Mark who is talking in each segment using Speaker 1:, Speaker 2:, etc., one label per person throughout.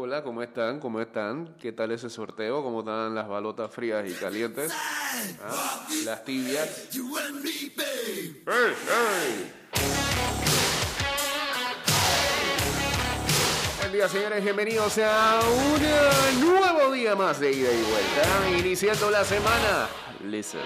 Speaker 1: hola, ¿cómo están? ¿Cómo están? ¿Qué tal ese sorteo? ¿Cómo están las balotas frías y calientes? ¿Ah? Las tibias. ¡Hey, hey! Buen día, señores. Bienvenidos a un nuevo día más de ida y vuelta. Iniciando la semana. Listen.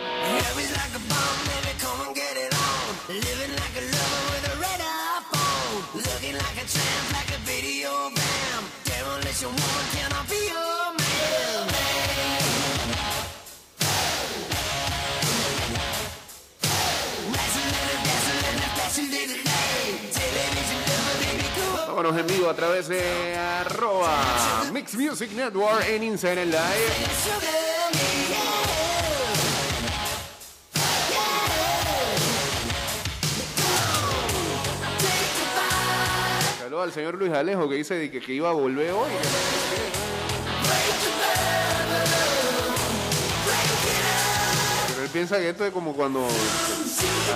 Speaker 1: Vámonos en vivo a través de arroba Mix Music Network en Instagram Live. Al señor Luis Alejo que dice que, que iba a volver hoy. Pero él piensa que esto es como cuando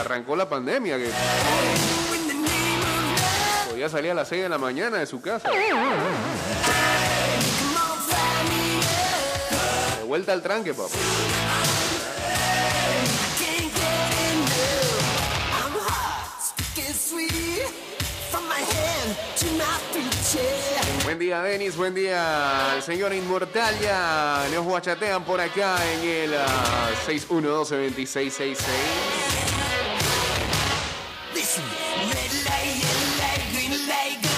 Speaker 1: arrancó la pandemia, que podía salir a las 6 de la mañana de su casa. De vuelta al tranque, papá. Buen día, Denis. Buen día, el señor Inmortal. Ya nos guachatean por acá en el ah, 612-2666.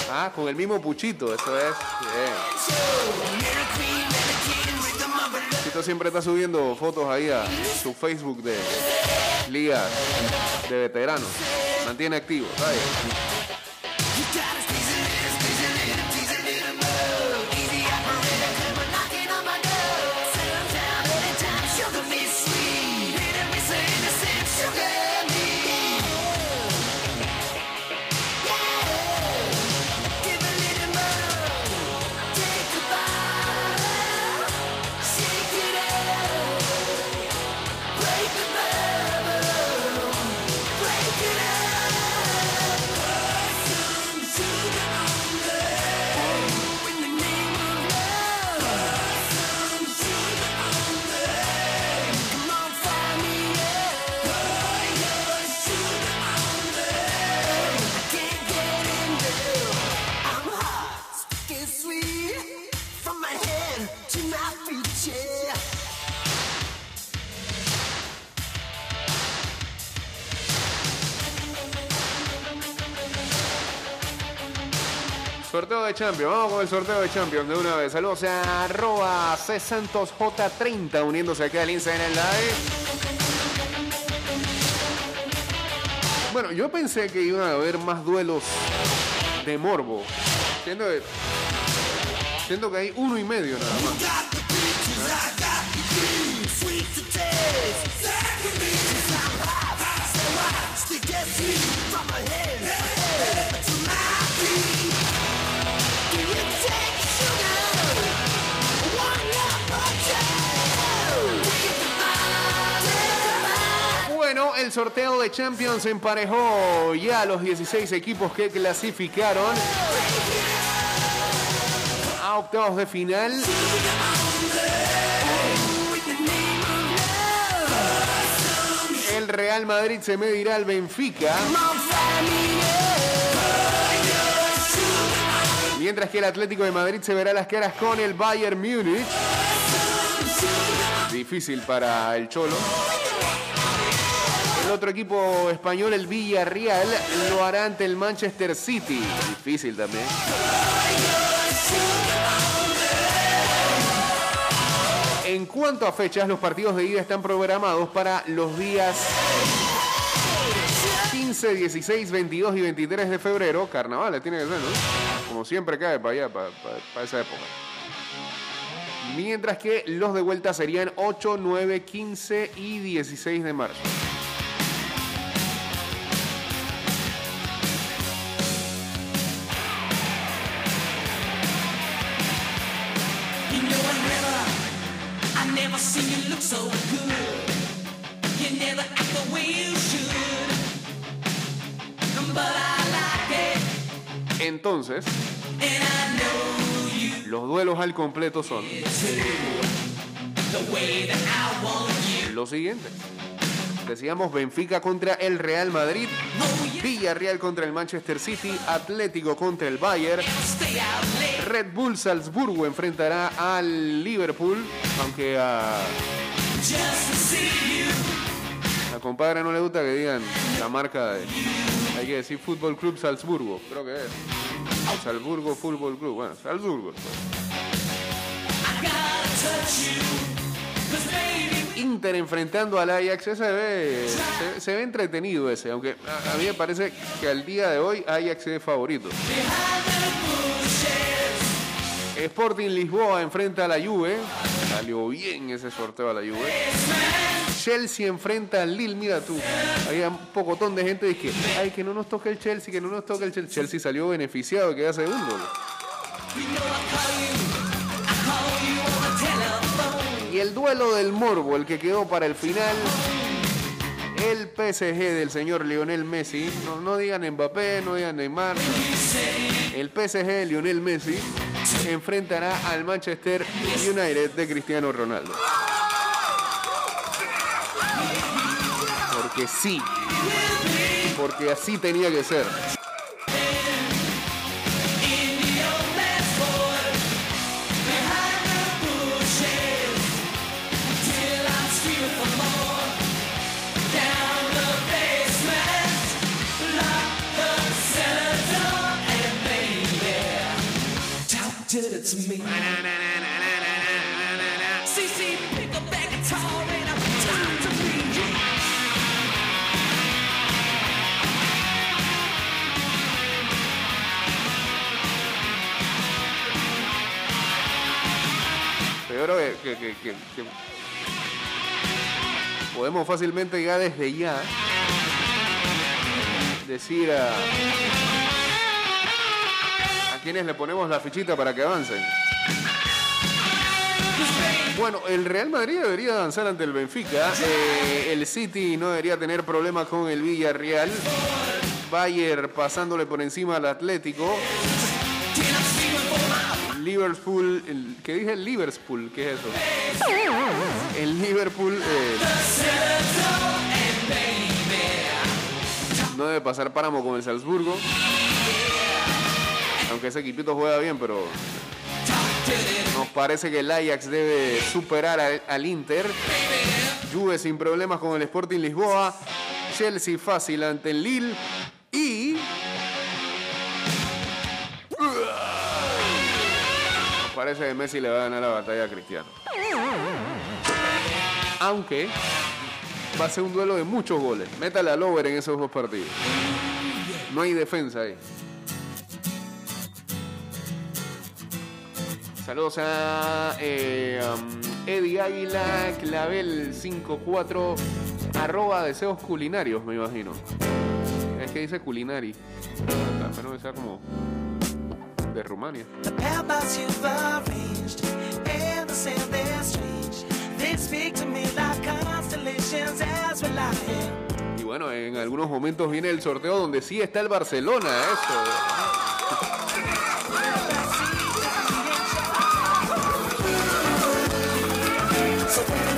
Speaker 1: Ah, con el mismo Puchito, eso es. Puchito siempre está subiendo fotos ahí a su Facebook de ligas de veteranos. Mantiene activo, ¿sabes? De Champions, vamos con el sorteo de Champions de una vez. Saludos a arroba C-SantosJ30 uniéndose acá al Instagram Live. Bueno, yo pensé que iban a haber más duelos de morbo. Siendo, siendo que hay uno y medio nada más. El sorteo de Champions emparejó ya los 16 equipos que clasificaron a octavos de final. El Real Madrid se medirá al Benfica. Mientras que el Atlético de Madrid se verá las caras con el Bayern Múnich. Difícil para el Cholo. El otro equipo español, el Villarreal, lo hará ante el Manchester City. Difícil también. En cuanto a fechas, los partidos de ida están programados para los días 15, 16, 22 y 23 de febrero. Carnavales tiene que ser, ¿no? Como siempre cae para allá, para, para- para esa época. Mientras que los de vuelta serían 8, 9, 15 y 16 de marzo. Entonces, Los duelos al completo son los siguientes. Decíamos Benfica contra el Real Madrid,
Speaker 2: Oh.
Speaker 1: Villarreal contra el Manchester City, Atlético contra el Bayern. Red Bull Salzburgo enfrentará al Liverpool, aunque a la compadre no le gusta que digan la marca de... Hay que decir Fútbol Club Salzburgo, creo que es. Salzburgo Fútbol Club, bueno, Salzburgo.
Speaker 2: Baby,
Speaker 1: Inter enfrentando al Ajax, ese se ve, se, ve entretenido ese, aunque a, a mí me parece que al día de hoy Ajax es favorito. Sporting Lisboa enfrenta a la Juve, salió bien ese sorteo a la Juve. Chelsea enfrenta al Lille, mira tú, había un pocotón de gente que ay, que no nos toque el Chelsea, que no nos toque el Chelsea. Chelsea salió beneficiado, queda segundo. Y el duelo del Morbo, el que quedó para el final, el PSG del señor Lionel Messi. No, no digan Mbappé, no digan Neymar. El PSG de Lionel Messi enfrentará al Manchester United de Cristiano Ronaldo. Porque sí. Porque así tenía que ser. Fácilmente ya desde ya decir a, a quienes le ponemos la fichita para que avancen. Bueno, el Real Madrid debería avanzar ante el Benfica. eh, el City no debería tener problemas con el Villarreal. Bayern pasándole por encima al Atlético. Liverpool, ¿qué dije? Liverpool, ¿qué es eso? El Liverpool eh, no debe pasar páramo con el Salzburgo. Aunque ese equipito juega bien, pero nos parece que el Ajax debe superar al, al Inter. Juve sin problemas con el Sporting Lisboa. Chelsea fácil ante el Lille. Parece que Messi le va a ganar la batalla a Cristiano. Aunque va a ser un duelo de muchos goles. Métale al over en esos dos partidos. No hay defensa ahí. Saludos a eh, um, Eddie Águila, Clavel 54, arroba deseos culinarios, me imagino. Es que dice culinari. Pero que sea como de Rumania.
Speaker 3: The paths you've arranged and the sand they're strange. They speak to me like constellations as we lie here.
Speaker 1: Y bueno, en algunos momentos viene el sorteo donde sí está el Barcelona, eso.
Speaker 3: So when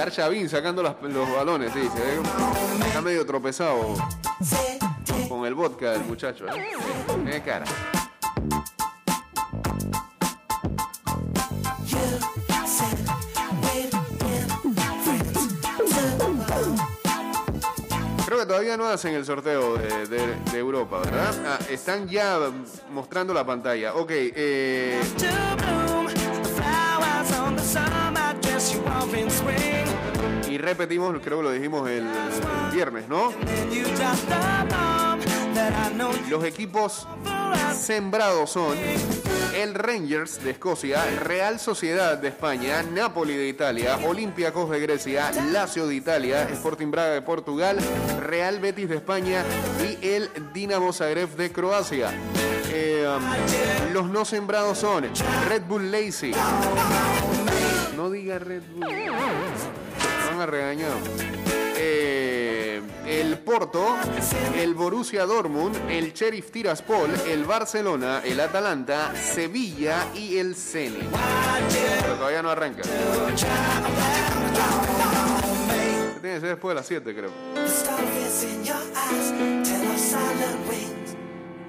Speaker 1: Estar Chavín sacando los balones, sí, se ve está medio tropezado con el vodka del muchacho, ¿eh? Tiene cara. Creo que todavía no hacen el sorteo de, de- de Europa, ¿verdad? Ah, están ya mostrando la pantalla. Ok, eh, y repetimos, creo que lo dijimos el, viernes, ¿no? Los equipos sembrados son el Rangers de Escocia, Real Sociedad de España, Napoli de Italia, Olympiacos de Grecia, Lazio de Italia, Sporting Braga de Portugal, Real Betis de España y el Dinamo Zagreb de Croacia. Eh, um, los no sembrados son Red Bull Leipzig, No diga Red Bull. Van a regañar. Eh, el Porto, el Borussia Dortmund, el Sheriff Tiraspol, el Barcelona, el Atalanta, Sevilla y el Zenit. Pero todavía no arranca. Tiene que ser después de las 7, creo.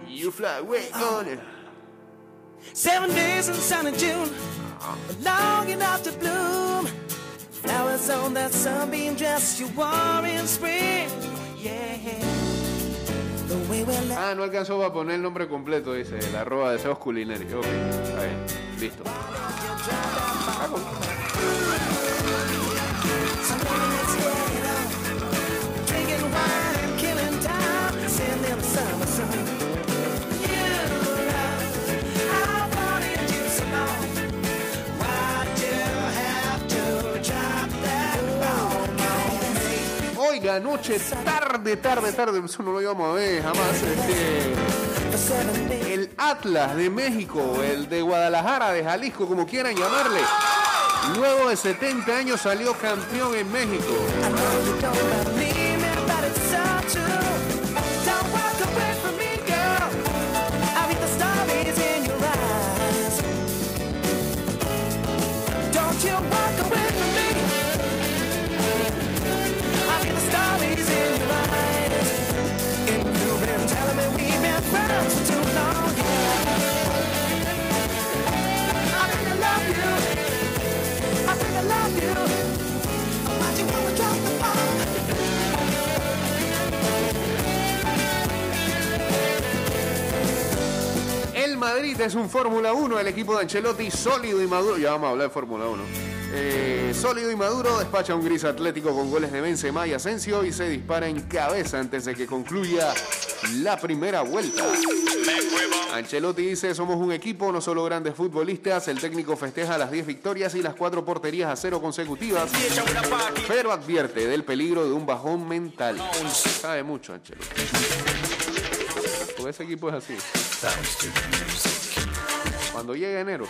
Speaker 1: You fly away on it.
Speaker 3: Seven days in June, long enough to bloom. Flowers on that sunbeam dress you wore in spring. Yeah.
Speaker 1: Ah, no alcanzó para poner el nombre completo, dice, el arroba deseos culinarios. Ok, está bien, listo. Ah, Oiga, anoche, tarde, tarde, tarde, eso no lo íbamos a ver jamás. este, el Atlas de México, el de Guadalajara, de Jalisco, como quieran llamarle. Luego de 70 años salió campeón en México. Madrid es un Fórmula 1, el equipo de Ancelotti sólido y maduro. Ya vamos a hablar de Fórmula 1. Eh, sólido y maduro despacha un gris atlético con goles de Benzema y Asensio y se dispara en cabeza antes de que concluya la primera vuelta. Ancelotti dice, somos un equipo, no solo grandes futbolistas. El técnico festeja las 10 victorias y las 4 porterías a cero consecutivas, pero advierte del peligro de un bajón mental. Sabe mucho Ancelotti. Ese equipo es así. Cuando llega enero.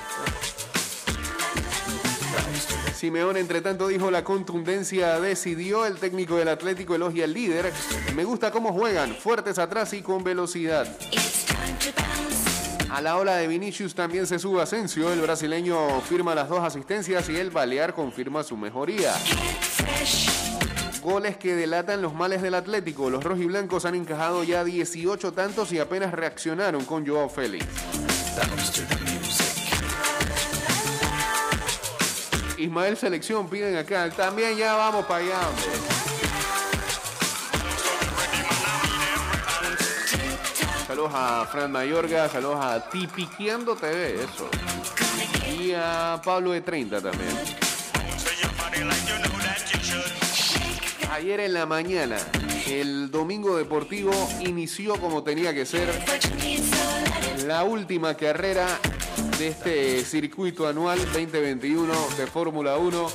Speaker 1: Simeone, entre tanto, dijo la contundencia decidió. El técnico del Atlético elogia al líder. Me gusta cómo juegan, fuertes atrás y con velocidad. A la ola de Vinicius también se sube Asensio. El brasileño firma las dos asistencias y el Balear confirma su mejoría. Goles que delatan los males del Atlético. Los rojiblancos han encajado ya 18 tantos y apenas reaccionaron con Joao Félix. Ismael Selección piden acá. También ya vamos para allá. Saludos a Fran Mayorga, saludos a Tipiqueando TV, eso. Y a Pablo de 30 también. Ayer en la mañana, el domingo deportivo inició como tenía que ser la última carrera de este circuito anual 2021 de Fórmula 1.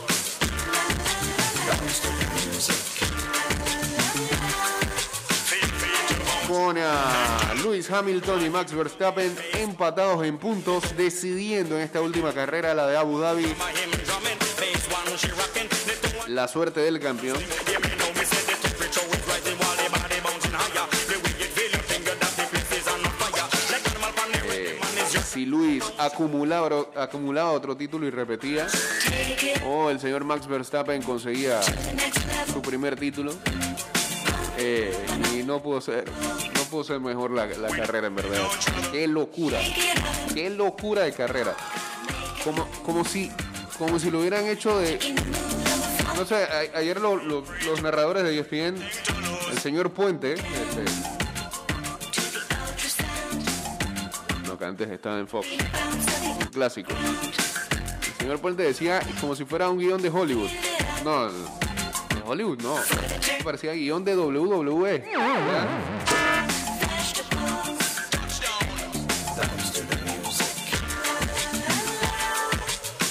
Speaker 1: Con a Lewis Hamilton y Max Verstappen empatados en puntos, decidiendo en esta última carrera, la de Abu Dhabi, la suerte del campeón. Si Luis acumulaba, otro título y repetía, o el señor Max Verstappen conseguía su primer título, eh, y no pudo ser, no pudo ser mejor la, carrera en verdad. Qué locura, qué locura de carrera. Como, como si, como si lo hubieran hecho de, no sé, ayer lo- lo- los narradores de ESPN, el señor Puente, este, antes estaba en Fox, clásico. El señor Puente decía como si fuera un guion de Hollywood. No, de Hollywood no. Parecía guion de WWE.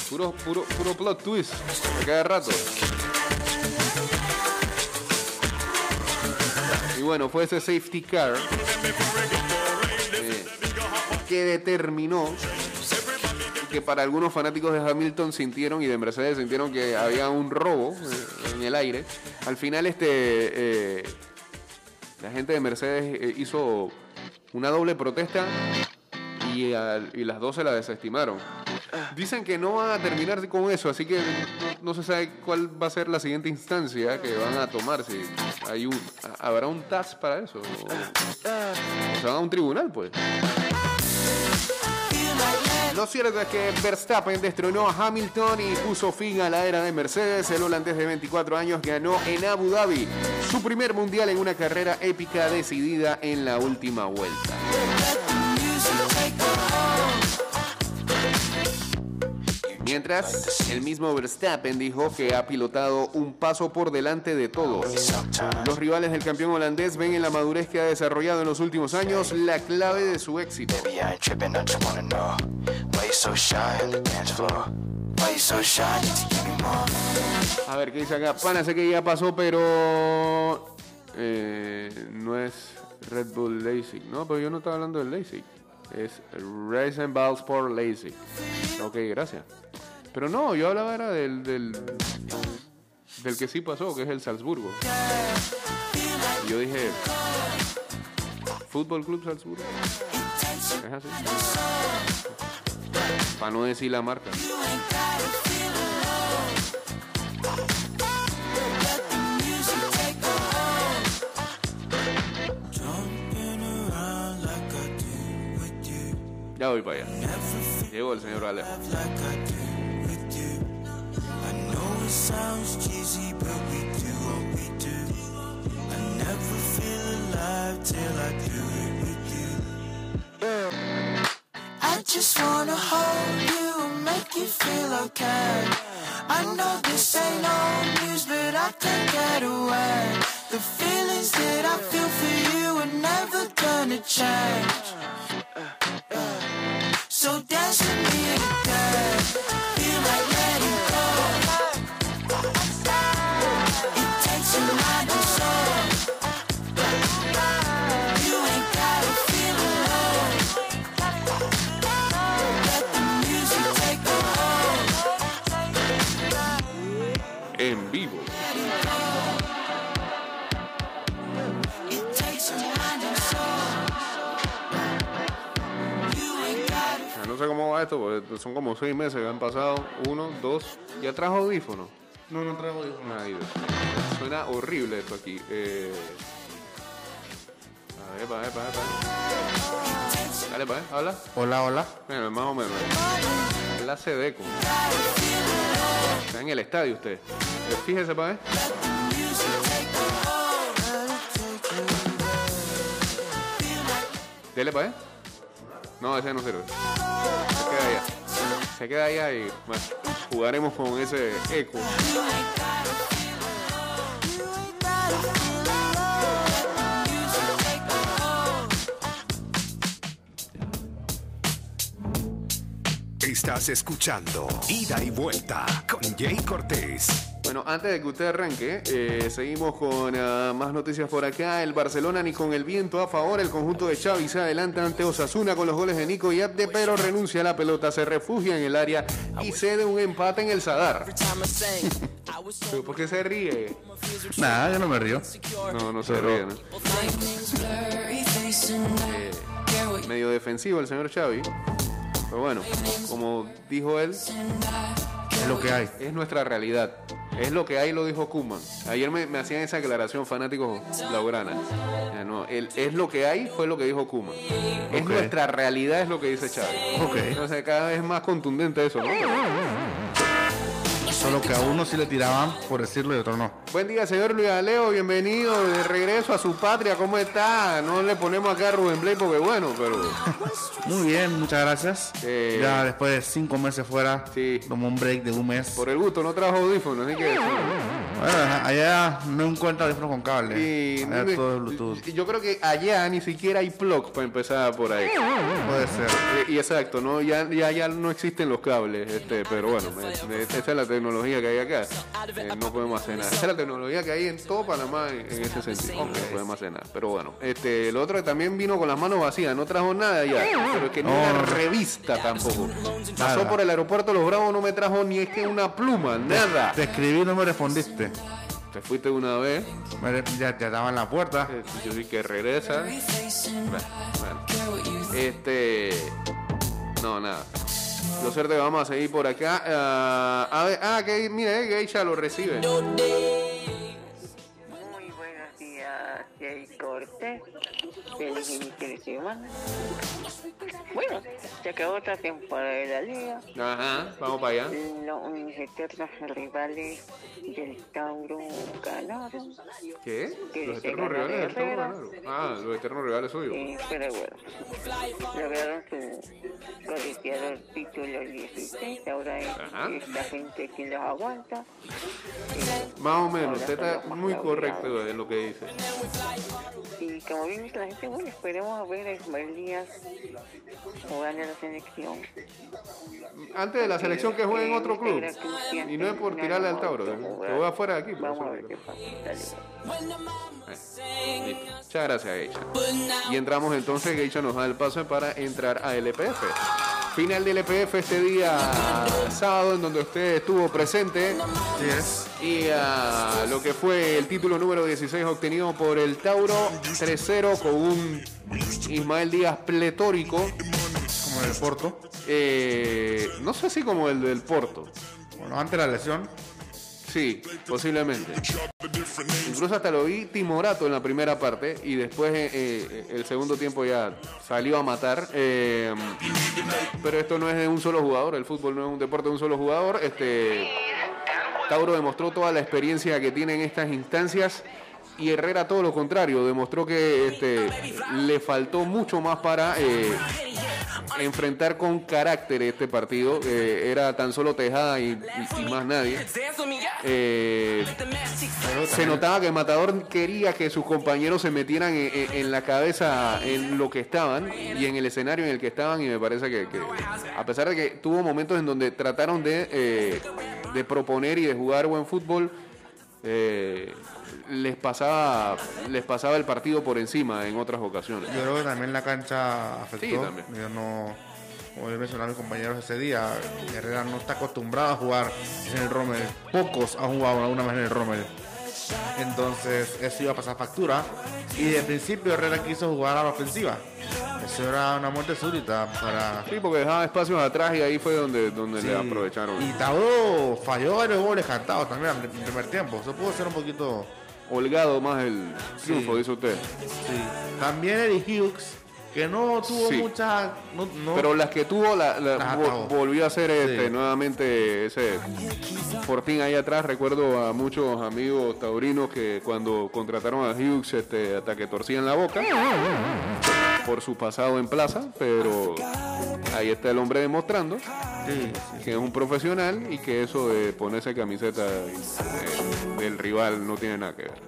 Speaker 1: Puro, puro, puro plot twist a cada rato. Y bueno, fue ese safety car que determinó que para algunos fanáticos de Hamilton sintieron y de Mercedes sintieron que había un robo en el aire. Al final este eh, la gente de Mercedes eh, hizo una doble protesta y, y las dos se la desestimaron. Dicen que no van a terminar con eso, así que no se sabe cuál va a ser la siguiente instancia que van a tomar. Si hay un, habrá un TAS para eso. O, o se van a un tribunal, pues. Lo cierto es que Verstappen destronó a Hamilton y puso fin a la era de Mercedes. El holandés de 24 años ganó en Abu Dhabi su primer mundial en una carrera épica decidida en la última vuelta. Mientras, el mismo Verstappen dijo que ha pilotado un paso por delante de todos. Los rivales del campeón holandés ven en la madurez que ha desarrollado en los últimos años la clave de su éxito. A ver, ¿qué dice acá? Pana, sé que ya pasó, pero eh, no es Red Bull LASIK. No, pero yo no estaba hablando del LASIK. Es Racing Ball Sport LASIK. Ok, gracias. Pero no, yo hablaba era del, del, del que sí pasó, que es el Salzburgo. Yo dije, Fútbol Club Salzburgo. Es así. Para no decir la marca. Ya voy para allá. Llegó el señor Alejo. Como seis meses que han pasado. Uno, dos. ¿Ya trajo audífonos?
Speaker 4: No, no traigo audífonos.
Speaker 1: Ay, Dios. Suena horrible esto aquí. Eh... A ver, pa, ver, pa, ver, pa. ver. Dale, pa, ver, habla.
Speaker 4: Hola, hola.
Speaker 1: Bueno, más o menos. La Sedeco. Está en el estadio usted. Eh, Fíjese, pa, ver. Dele, pa, ver. No, ese no sirve. Se queda allá. Y jugaremos con ese eco.
Speaker 5: Estás escuchando Ida y Vuelta con Jay Cortés.
Speaker 1: Bueno, antes de que usted arranque, eh, seguimos con ah, más noticias por acá. El Barcelona ni con el viento a favor. El conjunto de Xavi se adelanta ante Osasuna con los goles de Nico y Abde, pero renuncia a la pelota, se refugia en el área y cede un empate en el Sadar. ¿Pero ¿Por qué se ríe?
Speaker 4: Nada, yo no me río.
Speaker 1: No, no se ríe, ¿no? Eh, medio defensivo el señor Xavi. Pero bueno, como dijo él,
Speaker 4: Es lo que hay.
Speaker 1: es nuestra realidad. Es lo que hay, lo dijo Kuman. Ayer me, me hacían esa aclaración fanáticos blaugrana. Ya no, el- es lo que hay, fue lo que dijo Kuman. Es nuestra realidad, es lo que dice Chávez. Entonces cada vez es más contundente eso, ¿no?
Speaker 4: Solo que a uno sí le tiraban por decirlo y a otro no.
Speaker 1: Buen día, señor Luis Aleo, bienvenido de regreso a su patria. ¿Cómo está? No le ponemos acá a Rubén Blake porque bueno, pero
Speaker 4: Muy bien, muchas gracias.
Speaker 1: Eh,
Speaker 4: Ya después de cinco meses fuera,
Speaker 1: Sí.
Speaker 4: tomó un break de un mes.
Speaker 1: por el gusto no trajo audífonos, así que...
Speaker 4: Bueno, allá no encuentra audífonos con cable.
Speaker 1: Y,
Speaker 4: Allá todo es Bluetooth.
Speaker 1: y yo creo que allá ni siquiera hay plug para empezar por ahí.
Speaker 4: Puede ser.
Speaker 1: Eh, Y exacto, no ya, ya, ya no existen los cables, este, pero bueno, esa es la tecnología tecnología que hay acá, eh, no podemos hacer nada. Esa es la tecnología que hay en todo Panamá en, en ese sentido. No podemos hacer nada. Pero bueno, este, el otro también vino con las manos vacías, no trajo nada ya. Pero es que ni
Speaker 4: No,
Speaker 1: una revista tampoco. Pasó por el aeropuerto Los Bravos, no me trajo ni es que una pluma, nada.
Speaker 4: Te escribí y no me respondiste.
Speaker 1: Te fuiste una vez,
Speaker 4: ya te estaba en la puerta.
Speaker 1: eh, yo sí que regresa. Bueno, bueno. Este. No, nada. Lo cierto que vamos a seguir por acá. Ah, a ver, ah, que mira, eh, ya lo recibe.
Speaker 6: Muy buenos días, Jay Cortés. Feliz inicio de semana. Bueno, se acabó otra temporada de la liga.
Speaker 1: Ajá, vamos para allá.
Speaker 6: Los eternos rivales del Tauro ganaron.
Speaker 1: ¿Qué? Los eternos rivales del Tauro ganaron. Ah, los eternos rivales suyos.
Speaker 6: Eh, pero bueno, lograron su codiciado título 16. Ahora es esta gente quien los aguanta.
Speaker 1: Más o menos, usted está muy correcto en lo que dice.
Speaker 6: Y como dice la gente, bueno, esperemos a ver a Ismael Díaz jugando en la selección.
Speaker 1: Antes de la selección que juegue en otro club.
Speaker 6: Era Cristian
Speaker 1: Y no es por tirarle al Tauro,
Speaker 6: Mauricio
Speaker 1: ¿eh?
Speaker 6: Jugar.
Speaker 1: que voy afuera de aquí.
Speaker 6: Vamos a ver qué pasa.
Speaker 1: Muchas gracias, Geisha. Y entramos entonces, Geisha nos da el pase para entrar a LPF. Final del LPF este día sábado en donde usted estuvo presente
Speaker 4: Sí es.
Speaker 1: Y ah, lo que fue el título número 16 obtenido por el Tauro 3-0 con un Ismael Díaz pletórico,
Speaker 4: Como el Porto.
Speaker 1: eh, no sé si como el del Porto,
Speaker 4: Bueno, antes de la lesión.
Speaker 1: Sí, posiblemente. Incluso hasta lo vi timorato en la primera parte y después eh, eh, el segundo tiempo ya salió a matar. Eh, pero esto no es de un solo jugador, el fútbol no es un deporte de un solo jugador. Este Tauro demostró toda la experiencia que tiene en estas instancias y Herrera todo lo contrario, demostró que este, le faltó mucho más para eh, enfrentar con carácter este partido. Eh, era tan solo Tejada y, más nadie. Eh, se notaba que Matador quería que sus compañeros se metieran en, la cabeza en lo que estaban y en el escenario en el que estaban y me parece que, a pesar de que tuvo momentos en donde trataron de, de proponer y de jugar buen fútbol, eh, les pasaba les pasaba el partido por encima en otras ocasiones.
Speaker 4: Yo creo que también la cancha afectó.
Speaker 1: Sí, también.
Speaker 4: Yo no, como yo mencionaba a mis compañeros ese día, Herrera no está acostumbrado a jugar en el Rommel. Pocos han jugado alguna vez en el Rommel. Entonces, eso iba a pasar factura. Y de principio Herrera quiso jugar a la ofensiva. Eso era una muerte súbita para.
Speaker 1: Sí, porque dejaba espacios atrás y ahí fue donde, donde
Speaker 4: Sí.
Speaker 1: le aprovecharon.
Speaker 4: Y Tauro falló varios goles cantados también en el primer tiempo. Eso pudo ser un poquito.
Speaker 1: Holgado más el triunfo,
Speaker 4: Sí.
Speaker 1: dice usted.
Speaker 4: Sí. También Eddie Hughes, que no tuvo
Speaker 1: Sí.
Speaker 4: muchas. No, no-
Speaker 1: Pero las que tuvo, la, volvió a hacer este,
Speaker 4: Sí.
Speaker 1: nuevamente ese fortín ahí atrás. Recuerdo a muchos amigos taurinos que cuando contrataron a Hughes este, hasta que torcían la boca por su pasado en plaza, pero ahí está el hombre demostrando
Speaker 4: Sí,
Speaker 1: que es un profesional y que eso de ponerse camiseta eh, del rival no tiene nada que ver.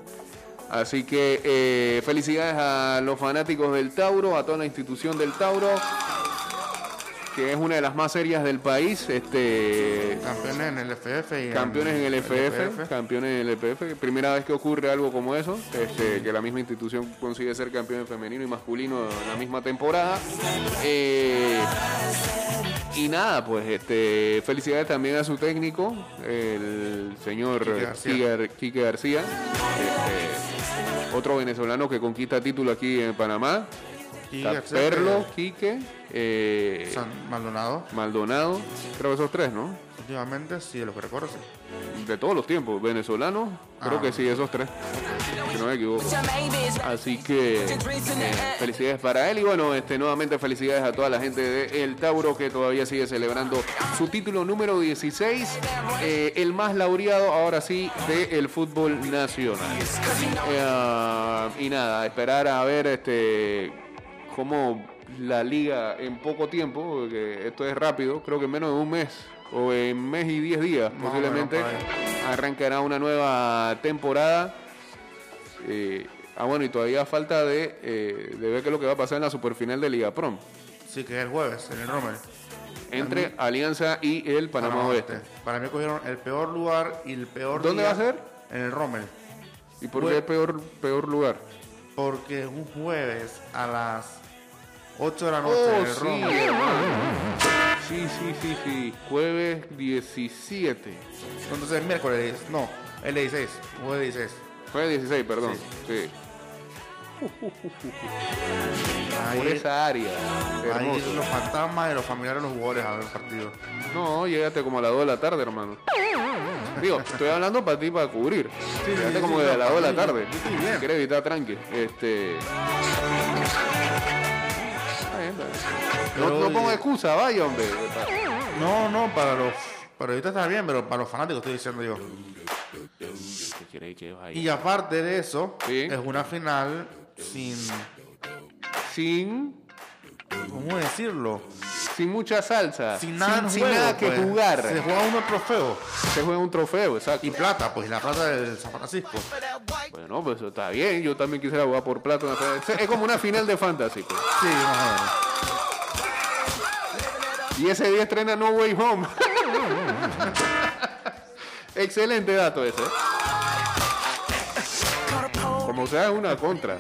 Speaker 1: Así que eh, felicidades a los fanáticos del Tauro, a toda la institución del Tauro, que es una de las más serias del país. Este,
Speaker 4: Campeones en el FF y
Speaker 1: campeones en el FF, campeones en el FF. Primera vez que ocurre algo como eso, este, que la misma institución consigue ser campeón femenino y masculino en la misma temporada. Eh, y nada, pues este, felicidades también a su técnico, el señor
Speaker 4: Quique García.
Speaker 1: Quique, Quique García. Este, otro venezolano que conquista título aquí en Panamá.
Speaker 4: Y
Speaker 1: Perlo,
Speaker 4: que-
Speaker 1: Quique, eh,
Speaker 4: San Maldonado,
Speaker 1: Maldonado, creo que esos tres, ¿no?
Speaker 4: últimamente, sí, de lo que recuerdo, sí.
Speaker 1: De todos los tiempos, venezolanos, creo
Speaker 4: Ah.
Speaker 1: que sí, esos tres, si no me equivoco. Así que eh, felicidades para él y bueno, este nuevamente felicidades a toda la gente de El Tauro que todavía sigue celebrando su título número 16, eh, el más laureado ahora sí del fútbol nacional. Eh, y nada, esperar a ver este cómo la liga en poco tiempo, porque esto es rápido, creo que en menos de un mes o en mes y 10 días posiblemente arrancará una nueva temporada. Eh, ah, bueno, y todavía falta de, eh, de ver qué es lo que va a pasar en la superfinal de Liga Prom.
Speaker 4: Sí, que es el jueves, en el Rommel.
Speaker 1: entre Alianza y el Panamá, Oeste.
Speaker 4: Para mí cogieron el peor lugar y el peor
Speaker 1: ¿Dónde
Speaker 4: día
Speaker 1: va a ser?
Speaker 4: En el Rommel.
Speaker 1: ¿Y por qué peor, peor lugar?
Speaker 4: Porque es un jueves a las 8 de la noche
Speaker 1: Oh,
Speaker 4: en el
Speaker 1: sí,
Speaker 4: Rommel.
Speaker 1: Sí, sí, sí, sí. Jueves 17.
Speaker 4: Entonces miércoles, no, el 16, jueves 16.
Speaker 1: Jueves 16, perdón. Sí.
Speaker 4: Ahí,
Speaker 1: Por esa área.
Speaker 4: ahí los fantasmas y los familiares de los jugadores a ver el partido.
Speaker 1: No, llegaste como a las 2 de la tarde, hermano. Digo, estoy hablando para ti para cubrir.
Speaker 4: Sí,
Speaker 1: llegaste
Speaker 4: sí,
Speaker 1: como
Speaker 4: sí,
Speaker 1: de
Speaker 4: no,
Speaker 1: las 2 de la tarde. Quieres evitar tranqui. Este. No, no pongo excusa, vaya, hombre.
Speaker 4: No, no, para los. Pero ahorita está bien, pero para los fanáticos estoy diciendo yo. Y aparte de eso,
Speaker 1: Sí.
Speaker 4: es una final sin.
Speaker 1: Sin,
Speaker 4: ¿Cómo decirlo?
Speaker 1: sin mucha salsa.
Speaker 4: Sin nada,
Speaker 1: sin,
Speaker 4: juego,
Speaker 1: nada que
Speaker 4: pues.
Speaker 1: jugar.
Speaker 4: Se juega uno trofeo.
Speaker 1: Se juega un trofeo, exacto.
Speaker 4: Y plata, pues y la plata del San Francisco.
Speaker 1: Bueno, pues eso está bien. Yo también quisiera jugar por plata. Es es como una final de fantasy. pues.
Speaker 4: Sí, más o menos.
Speaker 1: Y ese día estrena No Way Home. Excelente dato ese. Como sea es una contra.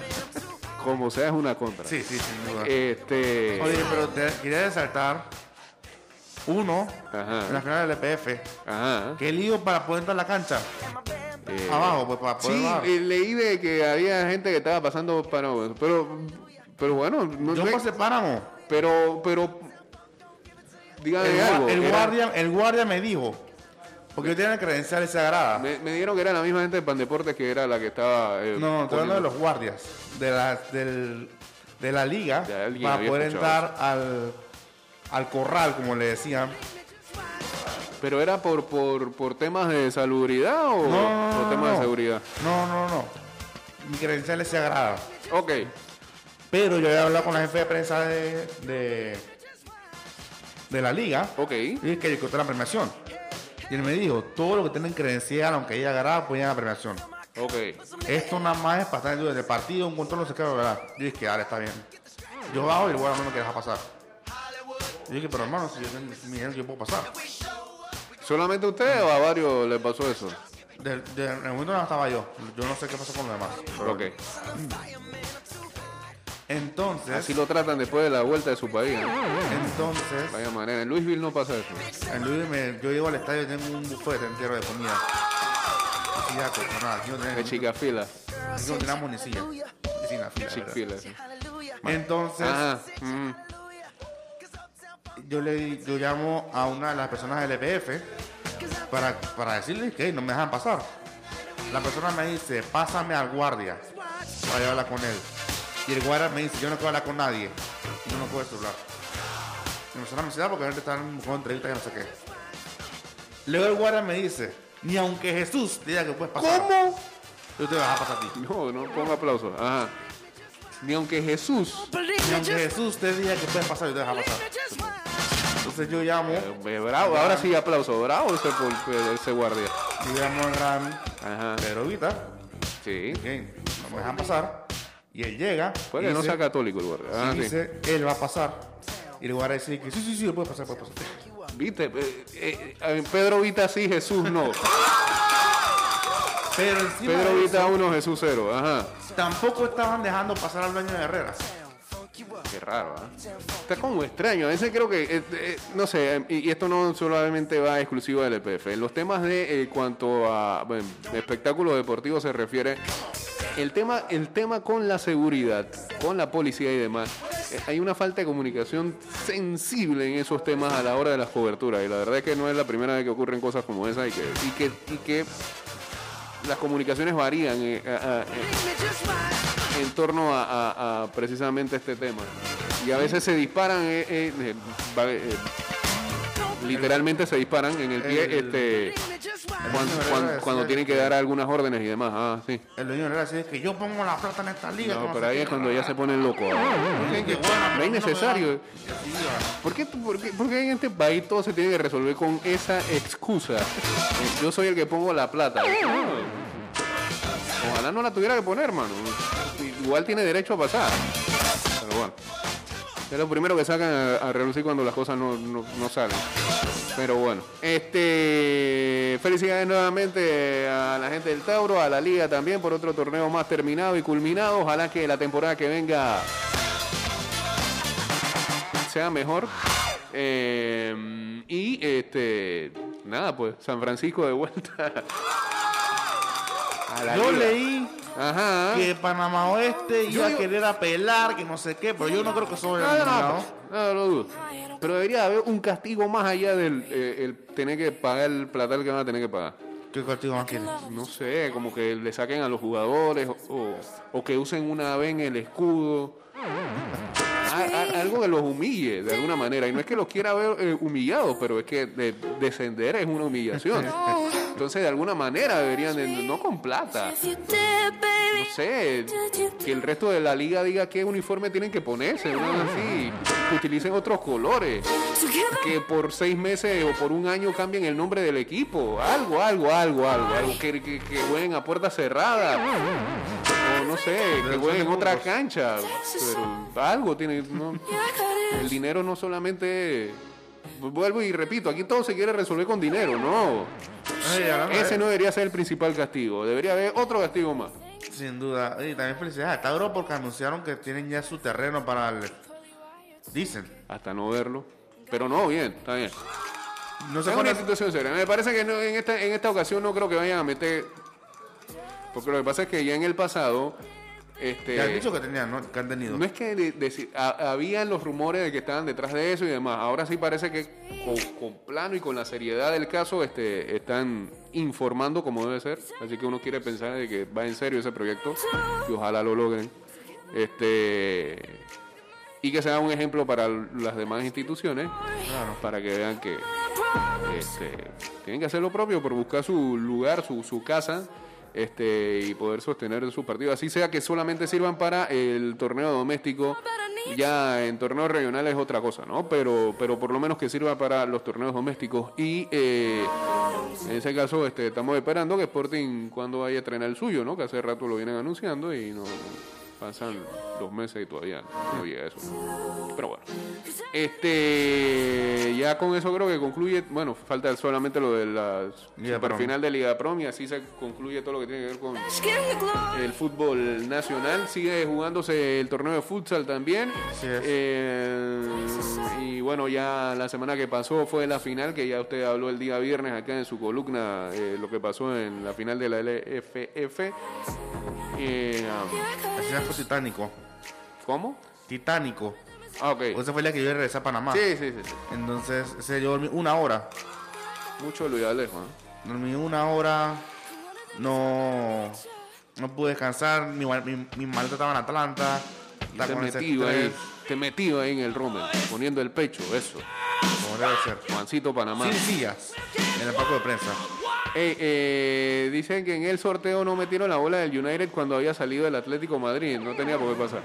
Speaker 1: Como sea es una contra.
Speaker 4: Sí, sí, sin duda.
Speaker 1: Este.
Speaker 4: Oye, pero te quería resaltar uno
Speaker 1: Ajá.
Speaker 4: en la final del EPF.
Speaker 1: Ajá.
Speaker 4: Qué lío para poder entrar a la cancha.
Speaker 1: Eh,
Speaker 4: Abajo, pues para poder
Speaker 1: Sí,
Speaker 4: bajar.
Speaker 1: eh, leí de que había gente que estaba pasando para. Pero. Pero bueno, no
Speaker 4: Yo
Speaker 1: sé.
Speaker 4: pasé páramo.
Speaker 1: Pero. Pero. Dígame
Speaker 4: El,
Speaker 1: algo.
Speaker 4: el
Speaker 1: era-
Speaker 4: guardia, el guardia me dijo, porque yo tenía credenciales sagradas.
Speaker 1: Me, me dieron que era la misma gente de Pandeportes que era la que estaba. eh,
Speaker 4: No, estoy hablando de los guardias de la, del, de la liga para poder entrar al, al corral, como le decían.
Speaker 1: ¿Pero era por, por, por temas de salubridad o
Speaker 4: No, no, no,
Speaker 1: por temas de
Speaker 4: no.
Speaker 1: seguridad?
Speaker 4: No, no, no. Mi credencial es sagrada.
Speaker 1: Ok.
Speaker 4: Pero yo había hablado con la jefe de prensa de, de, de la liga
Speaker 1: Ok.
Speaker 4: y dije que yo la premiación. Y él me dijo, todo lo que tienen credencial, aunque haya agarrado, pueden ir a la premiación.
Speaker 1: Ok.
Speaker 4: Esto nada más es para estar en duda del partido, un control, no sé qué, ¿verdad? Y dije que dale, está bien. Yo bajo y el guardia no me dejar pasar. Y dije, pero hermano, si yo tengo mi yo puedo pasar.
Speaker 1: ¿Solamente a usted o a varios le pasó eso?
Speaker 4: De, de- en el momento no estaba yo. Yo no sé qué pasó con los demás. Pero-
Speaker 1: Ok.
Speaker 4: Entonces,
Speaker 1: Así lo tratan después de la vuelta de su país. ¿no?
Speaker 4: entonces,
Speaker 1: Vaya manera. En Louisville no pasa eso.
Speaker 4: en Luis me- yo llego al estadio y tengo un buffet entero de comida. Pues,
Speaker 1: De chica fila.
Speaker 4: ni silla. Ni silla, fila,
Speaker 1: sí.
Speaker 4: Entonces,
Speaker 1: Ajá. mm.
Speaker 4: yo le yo llamo a una de las personas del EPF para, para decirle que no me dejan pasar. La persona me dice, pásame al guardia para yo hablar con él. Y el guardia me dice, yo no quiero hablar con nadie. Y yo no puedo celular. Y me dice, ah, porque ahorita están con entrevistas y no sé qué. Luego el guardia me dice, ni aunque Jesús te diga que puedes pasar.
Speaker 1: ¿Cómo?
Speaker 4: Yo te voy a dejar pasar a ti.
Speaker 1: No, no ponga aplauso. Ajá. Ni aunque Jesús.
Speaker 4: Ni aunque Jesús te diga que puedes pasar, yo te voy a dejar pasar. Entonces yo llamo,
Speaker 1: eh, bravo. Ahora sí aplauso. Bravo ese, ese guardia.
Speaker 4: yo llamo al gran
Speaker 1: Ajá.
Speaker 4: Pedro Vita.
Speaker 1: Sí.
Speaker 4: Ok, no me dejan pasar. Y él llega.
Speaker 1: Puede que no sea católico el guardia. Ah, sí.
Speaker 4: dice, él va a pasar. Y el guardia dice que sí, sí, sí, puede pasar, puede pasar.
Speaker 1: Viste, eh, eh, eh, Pedro Vita sí, Jesús no.
Speaker 4: Pero encima
Speaker 1: Pedro
Speaker 4: de
Speaker 1: Vita
Speaker 4: eso,
Speaker 1: 1, Jesús 0. Ajá.
Speaker 4: tampoco estaban dejando pasar al dueño de Herrera.
Speaker 1: Qué raro, ¿ah? Está como extraño. A veces creo que, eh, eh, no sé, eh, y y esto no solamente va exclusivo del EPF. En los temas de eh, cuanto a bueno, espectáculos deportivos se refiere, el tema, el tema con la seguridad, con la policía y demás, eh, hay una falta de comunicación sensible en esos temas a la hora de las coberturas. Y la verdad es que no es la primera vez que ocurren cosas como esa y que, y que, las comunicaciones varían eh, a- en- torno a, precisamente este tema. Y a veces se disparan, eh, eh, eh, eh, literalmente se disparan en el pie
Speaker 4: El-
Speaker 1: este, cuando, tienen que dar algunas órdenes y demás. Ah, sí.
Speaker 4: El dueño de Herrera dice que yo pongo la plata en esta liga.
Speaker 1: No,
Speaker 4: no
Speaker 1: pero ahí es cuando ya se ponen locos.
Speaker 4: Dicen que, bueno,
Speaker 1: No es necesario.
Speaker 4: iba.
Speaker 1: ¿Por qué, por, qué, por qué en este país todo se tiene que resolver con esa excusa? Eh, Yo soy el que pongo la plata. Ojalá no la tuviera que poner, mano. Igual tiene derecho a pasar. Es lo primero que sacan a, a relucir cuando las cosas no, no- no salen. Pero bueno, este felicidades nuevamente a la gente del Tauro, a la liga también por otro torneo más terminado y culminado. Ojalá que la temporada que venga sea mejor. Eh, y este nada, pues San Francisco de vuelta. a la
Speaker 4: Yo
Speaker 1: liga.
Speaker 4: leí
Speaker 1: Ajá.
Speaker 4: que Panamá Oeste
Speaker 1: Yo
Speaker 4: iba a querer apelar, que no sé qué, pero yo no creo que eso vaya
Speaker 1: No,
Speaker 4: a
Speaker 1: no, no, lo dudo. Pero debería haber un castigo más allá del eh, el tener que pagar el platal que van a tener que pagar.
Speaker 4: ¿Qué castigo más quieres?
Speaker 1: No sé, como que le saquen a los jugadores o, o- o que usen una vez en el escudo. A- a- algo que los humille de alguna manera. Y no es que los quiera ver eh, humillados, pero es que de- descender es una humillación. Entonces, de alguna manera deberían, de- no con plata, no sé, que el resto de la liga diga qué uniforme tienen que ponerse, que utilicen otros colores, que por seis meses o por un año cambien el nombre del equipo, algo, algo, algo, algo, algo que, que, que jueguen a puerta cerrada, o no sé, que jueguen en otra cancha, pero algo tiene, ¿no? el dinero no solamente, vuelvo y repito, aquí todo se quiere resolver con dinero, no, Ese no debería ser el principal castigo, debería haber otro castigo más.
Speaker 4: Sin duda. Y también felicidades a Tauro porque anunciaron que tienen ya su terreno para el... Dicen.
Speaker 1: hasta no verlo. Pero no, bien, está bien.
Speaker 4: No
Speaker 1: Es
Speaker 4: sé
Speaker 1: una
Speaker 4: cuándo...
Speaker 1: situación seria. Me parece que no- en, esta, en esta ocasión no creo que vayan a meter. Porque lo que pasa es que ya en el pasado. Este,
Speaker 4: han dicho que tenían, ¿no? Que han tenido.
Speaker 1: no es que de- deci- ha- habían los rumores de que estaban detrás de eso y demás. Ahora sí parece que con, con plano y con la seriedad del caso este, están informando como debe ser. Así que uno quiere pensar de que va en serio ese proyecto y ojalá lo logren. Este y que sea un ejemplo para las demás instituciones para que vean que este, tienen que hacer lo propio por buscar su lugar, su, su casa este, y poder sostener sus partidos. Así sea que solamente sirvan para el torneo doméstico. Ya en torneos regionales es otra cosa, ¿no? Pero, pero por lo menos que sirva para los torneos domésticos. Y eh, en ese caso este, estamos esperando que Sporting cuando vaya a estrenar el suyo, ¿no? Que hace rato lo vienen anunciando y no pasan dos meses y todavía no llega eso. Pero bueno. Este, ya con eso creo que concluye, bueno, falta solamente lo de la
Speaker 4: Liga Prom.
Speaker 1: final de Liga Prom y así se concluye todo lo que tiene que ver con el fútbol nacional. Sigue jugándose el torneo de futsal también. Eh, y bueno, ya la semana que pasó fue la final, que ya usted habló el día viernes acá en su columna, eh, lo que pasó en la final de la LFF. Eh, um,
Speaker 4: Fue titánico.
Speaker 1: ¿Cómo?
Speaker 4: Titánico.
Speaker 1: Ah, ok.
Speaker 4: Esa fue la que yo regresé a Panamá.
Speaker 1: Sí, sí, sí. sí.
Speaker 4: Entonces, ese yo dormí una hora.
Speaker 1: Mucho Luis Alejo. ¿eh?
Speaker 4: Dormí una hora. No. No pude descansar. Mi, mi, mi maleta estaba en Atlanta.
Speaker 1: Te metido ahí, te metido ahí en el Rommel, poniendo el pecho, eso.
Speaker 4: Como debe ser.
Speaker 1: Juancito Panamá.
Speaker 4: Sin sillas. En el palco de prensa.
Speaker 1: Eh, dicen que en el sorteo no metieron la bola del United cuando había salido el Atlético Madrid. No tenía por qué pasar.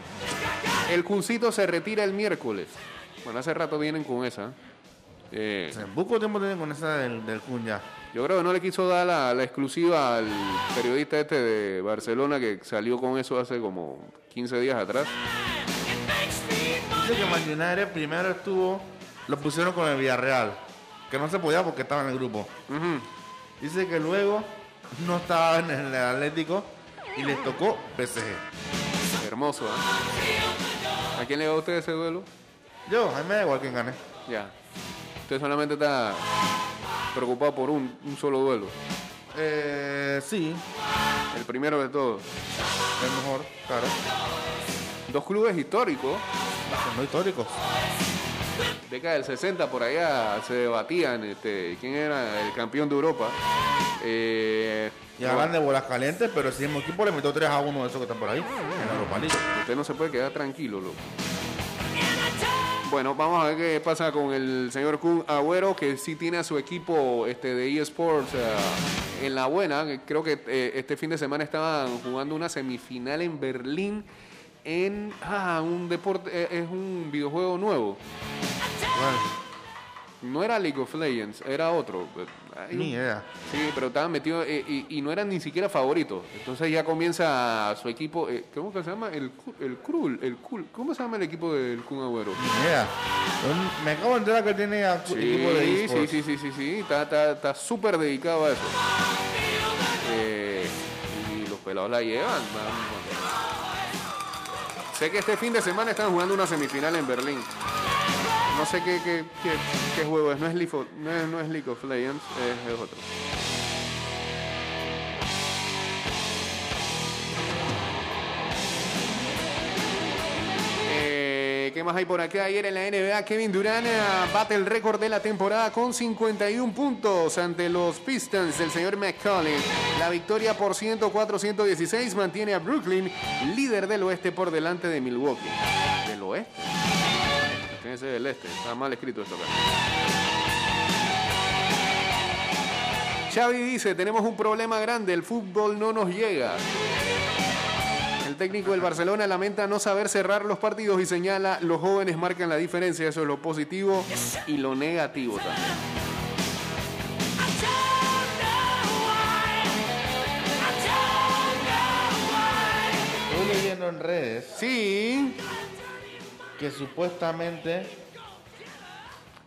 Speaker 1: El Cuncito se retira el miércoles. Bueno, hace rato vienen con esa. Eh,
Speaker 4: O sea, Poco tiempo tienen con esa del, del Kun ya.
Speaker 1: yo creo que no le quiso dar la, la exclusiva al periodista este de Barcelona que salió con eso hace como 15 días atrás.
Speaker 4: Dice que Man United primero estuvo. Lo pusieron con el Villarreal. Que no se podía porque estaba en el grupo. Dice que luego no estaba en el Atlético y les tocó PSG.
Speaker 1: Hermoso, ¿eh? ¿A quién le va a usted ese duelo?
Speaker 4: Yo, a mí me da igual quién gane.
Speaker 1: Ya. Usted solamente está preocupado por un, un solo duelo.
Speaker 4: Eh, sí,
Speaker 1: El primero de todos.
Speaker 4: es mejor, claro.
Speaker 1: Dos clubes históricos.
Speaker 4: No históricos.
Speaker 1: Década del 60 por allá se debatían este, quién era el campeón de Europa. Eh,
Speaker 4: Y hablan de bolas calientes, pero el mismo equipo le metió 3 a 1 de esos que están por ahí, en la Europa League.
Speaker 1: Usted no se puede quedar tranquilo, loco. Bueno, vamos a ver qué pasa con el señor Kun Agüero, que sí tiene a su equipo este, de eSports eh, en la buena. Creo que eh, este fin de semana estaban jugando una semifinal en Berlín en ah, un deporte, eh, es un videojuego nuevo. No era League of Legends, era otro.
Speaker 4: Ni idea.
Speaker 1: Sí, pero estaban metidos eh, y, y no eran ni siquiera favoritos. Entonces ya comienza su equipo, eh, ¿cómo que se llama? El, el Krul, el. ¿Cómo se llama el equipo del Kun Agüero?
Speaker 4: Ni idea. Me acabo de enterar que tiene
Speaker 1: Sí,
Speaker 4: equipo de
Speaker 1: sí,
Speaker 4: esports.
Speaker 1: sí, sí, sí, sí, está, está, está súper dedicado a eso. Eh, y los pelados la llevan. vamos. Sé que este fin de semana están jugando una semifinal en Berlín. No sé qué, qué, juego es. No es, League of, no, es, no es Legends, es, es otro. ¿Qué más hay por acá? Ayer en la NBA, Kevin Durant eh, bate el récord de la temporada con 51 puntos ante los Pistons del señor McCollum. La victoria por 104-116 mantiene a Brooklyn líder del oeste por delante de Milwaukee. ¿Del oeste? Ser del este. Está mal escrito esto acá. Xavi dice, tenemos un problema grande, el fútbol no nos llega. El técnico del Barcelona lamenta no saber cerrar los partidos y señala, los jóvenes marcan la diferencia, eso es lo positivo y lo negativo también.
Speaker 4: Estoy leyendo en redes
Speaker 1: Sí,
Speaker 4: que supuestamente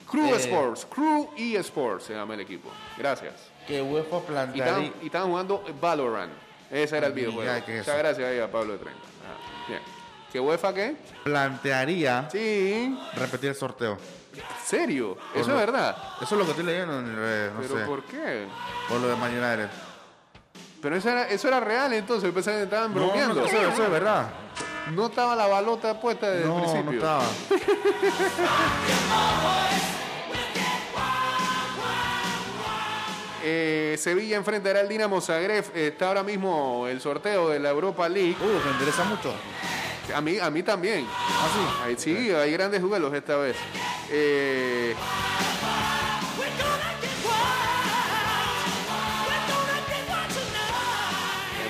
Speaker 1: Crew
Speaker 4: Eh.
Speaker 1: Sports, Crew eSports se llama el equipo. Gracias.
Speaker 4: que UEFA
Speaker 1: Y
Speaker 4: plantearía...
Speaker 1: estaban, y estaban jugando Valorant. Ese era el videojuego. Muchas gracias ahí a Pablo de 30. Ah, bien. ¿Qué UEFA qué?
Speaker 4: plantearía
Speaker 1: Sí.
Speaker 4: repetir el sorteo.
Speaker 1: ¿Serio?
Speaker 4: Por
Speaker 1: Eso
Speaker 4: lo-
Speaker 1: es verdad.
Speaker 4: Eso es lo que estoy leyendo en redes, no
Speaker 1: ¿Pero
Speaker 4: sé.
Speaker 1: por qué?
Speaker 4: Por lo de United.
Speaker 1: Pero eso era, eso era real entonces, yo pensaba que estaban
Speaker 4: No,
Speaker 1: bromeando.
Speaker 4: no, eso, eso es verdad.
Speaker 1: No estaba la balota puesta desde el
Speaker 4: No,
Speaker 1: principio.
Speaker 4: no estaba.
Speaker 1: Eh, Sevilla enfrentará al Dinamo Zagreb. Está ahora mismo el sorteo de la Europa League.
Speaker 4: Uh, me interesa mucho.
Speaker 1: A mí, a mí también.
Speaker 4: ¿Ah, sí?
Speaker 1: Ahí sí, hay grandes duelos esta vez. Eh,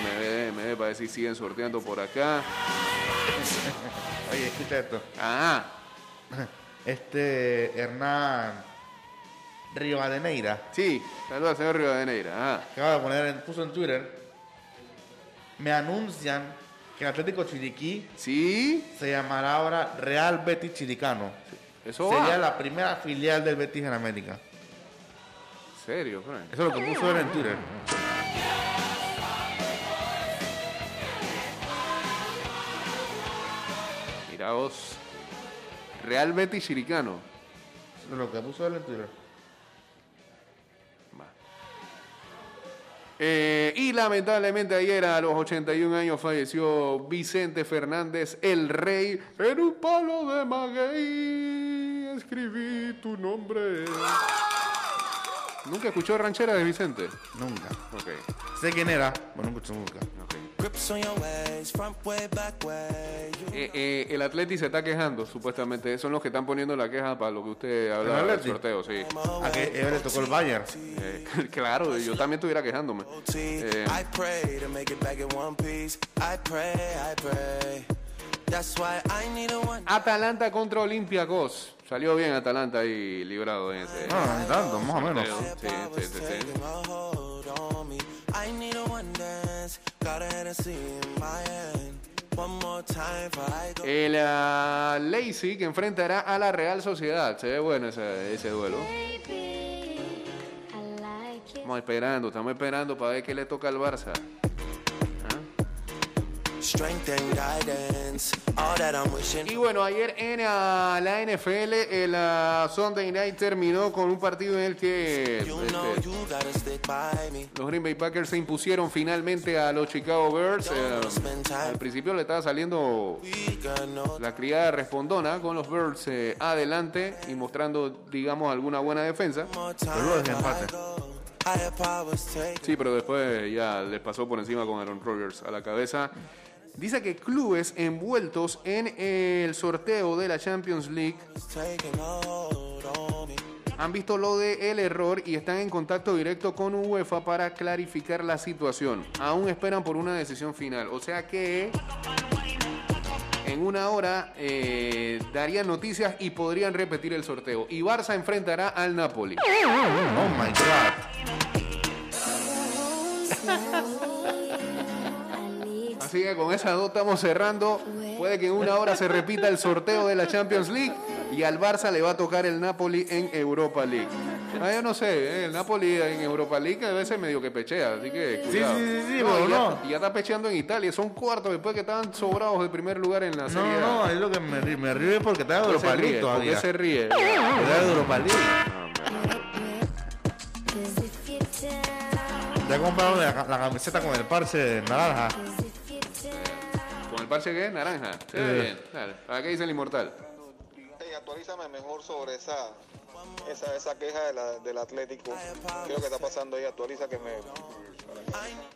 Speaker 1: MD, MD, para ver si siguen sorteando por acá.
Speaker 4: Oye, escucha esto.
Speaker 1: Ah,
Speaker 4: Este Hernán Rivadeneira
Speaker 1: sí. Saludos al señor Rivadeneira. Ah,
Speaker 4: acaba de poner, en- puso en Twitter, me anuncian que el Atlético Chiriquí
Speaker 1: sí.
Speaker 4: se llamará ahora Real Betis Chiricano.
Speaker 1: Eso
Speaker 4: Sería
Speaker 1: va.
Speaker 4: la primera filial del Betis en América.
Speaker 1: ¿En serio, Frank?
Speaker 4: Eso es lo que puso él en Twitter.
Speaker 1: Mira vos. Real Betis Chiricano.
Speaker 4: Eso es lo que puso él en Twitter.
Speaker 1: Eh, y lamentablemente ayer a los 81 años falleció Vicente Fernández, el rey, en un palo de maguey. Escribí tu nombre. ¿Nunca escuchó ranchera de Vicente?
Speaker 4: Nunca.
Speaker 1: Ok,
Speaker 4: Sé quién era, pero nunca escuché nunca.
Speaker 1: Eh, eh, el Atleti se está quejando, supuestamente. Son los que están poniendo la queja para lo que usted hablaba del
Speaker 4: Atleti?
Speaker 1: sorteo, sí.
Speaker 4: A que él le tocó el Bayern.
Speaker 1: Eh, claro, yo también estuviera quejándome. Atalanta contra Olympiacos. Salió bien Atalanta ahí librado en ese.
Speaker 4: No, ni tanto, más o menos.
Speaker 1: Sí, sí. El ah, Leipzig que enfrentará a la Real Sociedad. Se ve bueno ese, ese duelo. Estamos esperando, estamos esperando para ver qué le toca al Barça. Y bueno, ayer en ah, la NFL, el ah, Sunday Night terminó con un partido en el que este, los Green Bay Packers se impusieron finalmente a los Chicago Bears. Eh, al principio le estaba saliendo la criada respondona con los Birds eh, adelante y mostrando, digamos, alguna buena defensa.
Speaker 4: Pero luego
Speaker 3: take.
Speaker 1: Sí, pero después ya les pasó por encima con Aaron Rodgers a la cabeza. Dice que clubes envueltos en el sorteo de la Champions League han visto lo de el error y están en contacto directo con UEFA para clarificar la situación. Aún esperan por una decisión final. O sea que En una hora eh, darían noticias y podrían repetir el sorteo. Y Barça enfrentará al Napoli.
Speaker 4: Oh my god.
Speaker 1: Así que con esa dos estamos cerrando. Puede que en una hora se repita el sorteo de la Champions League y al Barça le va a tocar el Napoli en Europa League. Ah, yo no sé, eh, el Napoli en Europa League a veces medio que pechea, así que
Speaker 4: Sí,
Speaker 1: cuidado.
Speaker 4: sí, sí, sí,
Speaker 1: y
Speaker 4: pero
Speaker 1: ya,
Speaker 4: no.
Speaker 1: y ya está pecheando en Italia, son cuartos después que estaban sobrados de primer lugar en la
Speaker 4: No,
Speaker 1: serie.
Speaker 4: no, no, es lo que me, ríe- me ríe porque está de
Speaker 1: ¿Por qué
Speaker 4: Europa League todavía.
Speaker 1: qué se ríe?
Speaker 4: Está de Europa League. Ya compraron la, la camiseta con el parche naranja.
Speaker 1: ¿Con el parche que es? Naranja. Se ve
Speaker 4: Eh.
Speaker 1: bien. Dale. ¿Para qué dice el inmortal?
Speaker 7: Hey, actualízame mejor sobre esa esa, esa queja de la, del Atlético. ¿Qué es lo que está pasando ahí? Actualiza que me,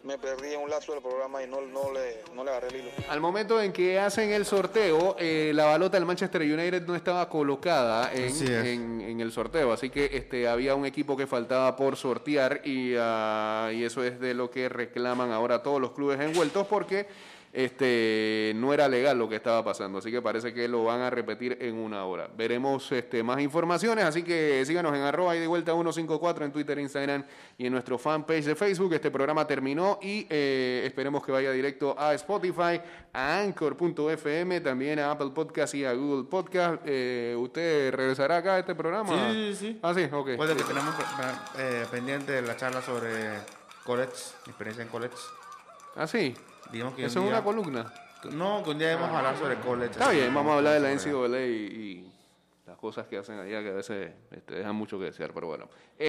Speaker 7: me perdí en un lapso del programa y no, no, le, no le agarré el hilo.
Speaker 1: Al momento en que hacen el sorteo, eh, la balota del Manchester United no estaba colocada en,
Speaker 4: es.
Speaker 1: en- en el sorteo, así que este, había un equipo que faltaba por sortear y, ah, y eso es de lo que reclaman ahora todos los clubes envueltos porque este, no era legal lo que estaba pasando, así que parece que lo van a repetir en una hora. Veremos este, más informaciones, así que síganos en arroba y de vuelta 154 en Twitter, Instagram y en nuestro fanpage de Facebook. Este programa terminó y eh, esperemos que vaya directo a Spotify, a Anchor.fm, también a Apple Podcast y a Google Podcast. Eh, ¿Usted regresará acá a este programa?
Speaker 4: Sí, sí, sí.
Speaker 1: Ah, sí, ok.
Speaker 4: Puede que tenemos eh, pendiente la charla sobre college, experiencia en college.
Speaker 1: Ah, sí.
Speaker 4: Digamos que
Speaker 1: Eso es
Speaker 4: día-
Speaker 1: una columna.
Speaker 4: No, que un día vamos a hablar sobre college.
Speaker 1: Está bien, vamos a hablar de la NCAA y, y las cosas que hacen allá que a veces este, dejan mucho que desear, pero bueno.